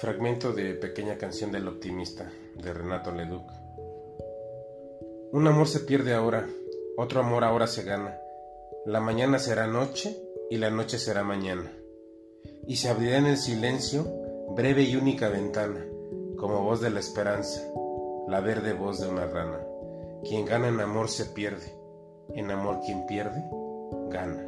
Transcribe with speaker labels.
Speaker 1: Fragmento de Pequeña canción del optimista de Renato Leduc. Un amor se pierde ahora, otro amor ahora se gana. La mañana será noche y la noche será mañana. Y se abrirá en el silencio breve y única ventana, como voz de la esperanza, la verde voz de una rana. Quien gana en amor se pierde, en amor quien pierde, gana.